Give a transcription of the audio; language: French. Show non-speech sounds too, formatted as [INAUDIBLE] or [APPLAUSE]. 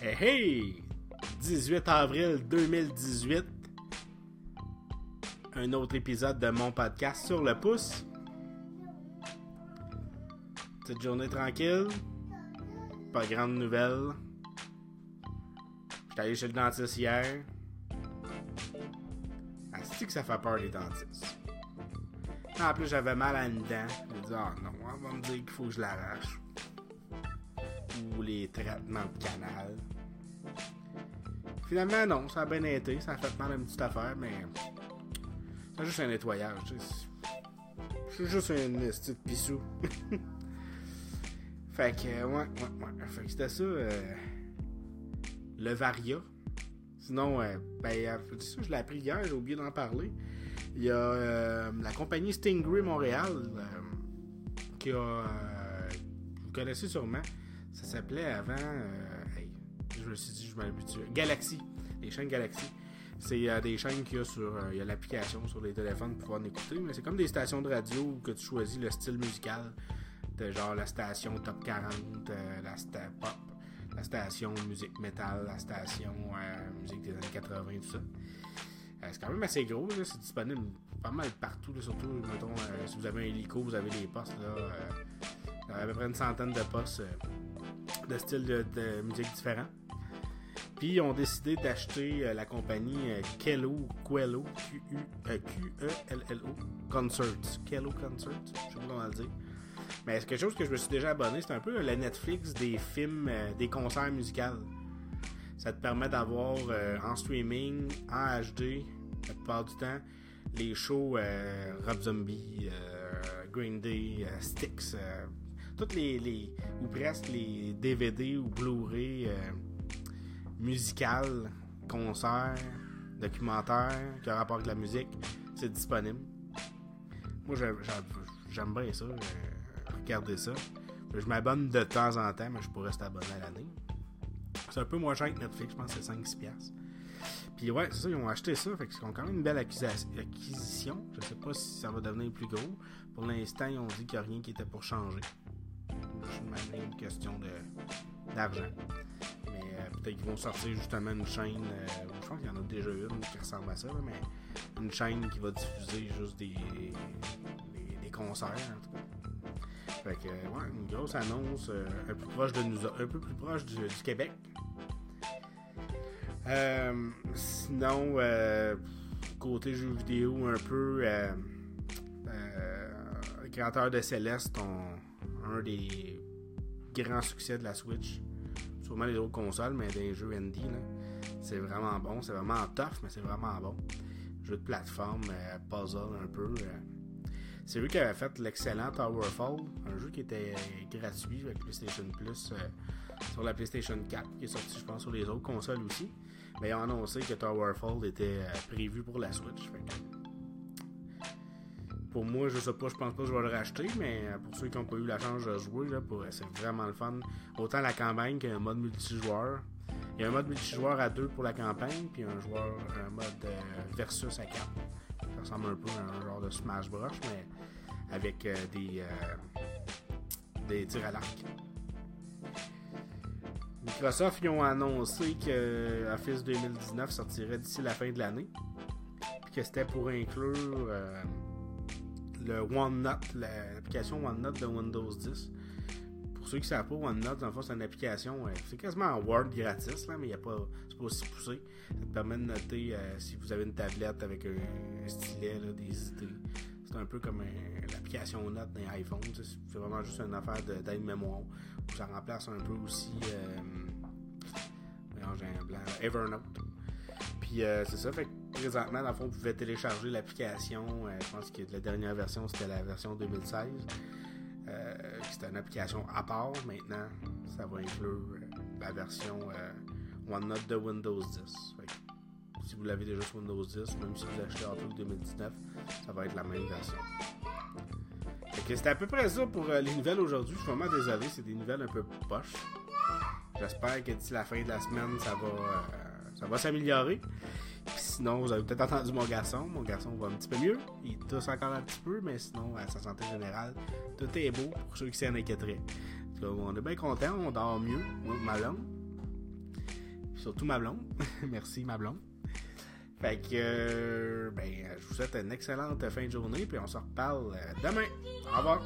Hey, hey! 18 avril 2018. Un autre épisode de mon podcast sur le pouce. Petite journée tranquille. Pas grande nouvelle. J'étais allé chez le dentiste hier. Asti que ça fait peur les dentistes. En plus, j'avais mal à une dent. J'ai dit, ah non, on va me dire qu'il faut que je l'arrache. Les traitements de canal. Finalement, non, ça a bien été. Ça a fait mal à une petite affaire, mais. C'est juste un nettoyage. suis juste un petite pissou. [LAUGHS] fait que, ouais, ouais, ouais. Fait que c'était ça. euh, le Varia. Sinon, euh, ben, je l'ai appris hier, j'ai oublié d'en parler. Il y a euh, la compagnie Stingray Montréal qui a. vous connaissez sûrement. Ça s'appelait avant. euh, hey, je me suis dit, je m'habitue. Galaxy. Les chaînes Galaxy. C'est euh, des chaînes qu'il y a sur. euh, il y a l'application sur les téléphones pour pouvoir en écouter. Mais c'est comme des stations de radio où que tu choisis le style musical. De genre la station Top 40, euh, la sta pop, la station musique metal, la station musique des années 80, tout ça. C'est quand même assez gros, c'est disponible pas mal partout, surtout, mettons, si vous avez un hélico, vous avez des postes, là, euh, à peu près une centaine de postes de styles de, musique différents. Puis ils ont décidé d'acheter euh, la compagnie euh, Kello, Quello, Q-U, euh, Q-E-L-L-O, Concerts. Kello Concerts, je sais pas comment le dire. Mais c'est quelque chose que je me suis déjà abonné, c'est un peu la Netflix des films, euh, des concerts musicaux. Ça te permet d'avoir en streaming, en HD, la plupart du temps, les shows Rob Zombie, Green Day, Styx, toutes les, ou presque les DVD ou Blu-ray euh, musicales, concerts, documentaires qui ont rapport avec la musique, c'est disponible. Moi, j'aime bien ça, euh, regarder ça. Je m'abonne de temps en temps, mais je pourrais rester abonné à l'année. C'est un peu moins cher que Netflix, je pense que c'est 5-6$. piastres. Puis ouais, c'est ça, ils ont acheté ça, fait qu'ils ont quand même une belle acquisition. Je sais pas si ça va devenir plus gros. Pour l'instant, ils ont dit qu'il n'y a rien qui était pour changer. C'est même une question d'argent. Mais euh, peut-être qu'ils vont sortir justement une chaîne, euh, je pense qu'il y en a déjà une qui ressemble à ça, mais une chaîne qui va diffuser juste des, des, concerts en tout. Fait que, ouais, une grosse annonce euh, un peu proche de nous, un peu plus proche du, Québec. Sinon, côté jeux vidéo, un peu, créateurs de Céleste ont un des grands succès de la Switch. Sûrement les autres consoles, mais des jeux indie. C'est vraiment bon, c'est vraiment tough, mais c'est vraiment bon. Jeu de plateforme, euh, puzzle un peu. euh. C'est lui qui avait fait l'excellent Towerfall, un jeu qui était gratuit avec PlayStation Plus euh, sur la PlayStation 4, qui est sorti, je pense, sur les autres consoles aussi. Mais ils ont annoncé que Towerfall était euh, prévu pour la Switch. Pour moi, je sais pas, je pense pas que je vais le racheter, mais euh, pour ceux qui n'ont pas eu la chance de jouer, pour- c'est vraiment le fun. Autant la campagne qu'un mode multijoueur. Il y a un mode multijoueur à deux pour la campagne, puis un joueur, un mode euh, versus à quatre. Ça ressemble un peu à un genre de Smash Bros, mais avec euh, des, euh, des tirs à l'arc. Microsoft ils ont annoncé que Office 2019 sortirait d'ici la fin de l'année. Puis que c'était pour inclure euh, le OneNote, la- l'application OneNote de Windows 10. Pour ceux qui ne savent pas, OneNote, dans le fond, c'est une application, euh, c'est quasiment en Word gratis, là, mais il a pas, c'est pas aussi poussé. Ça te permet de noter euh, si vous avez une tablette avec un, un stylet, des idées. C'est un peu comme un- l'application Note d'un iPhone. C'est vraiment juste une affaire de- d'aide-mémoire. Ça remplace un peu aussi. Euh, un Evernote. Puis euh, c'est ça, fait que présentement, dans le fond, vous pouvez télécharger l'application. euh, je pense que la dernière version, c'était la version 2016. Euh, c'était une application à part. Maintenant, ça va inclure euh, la version OneNote de Windows 10. Fait que si vous l'avez déjà sur Windows 10, même si vous achetez Outlook 2019, ça va être la même version. C'était à peu près ça pour les nouvelles aujourd'hui. Je suis vraiment désolé, c'est des nouvelles un peu poches. J'espère que d'ici la fin de la semaine, ça va, ça va s'améliorer. Sinon, vous avez peut-être entendu mon garçon. Mon garçon va un petit peu mieux. Il tousse encore un petit peu, mais sinon, à sa santé générale, tout est beau pour ceux qui s'en inquiéteraient. On est bien contents, on dort mieux, moi, ma langue. Surtout ma blonde. [LAUGHS] Merci, ma blonde. Fait que, euh, ben, je vous souhaite une excellente fin de journée, puis on se reparle euh, demain. Au revoir.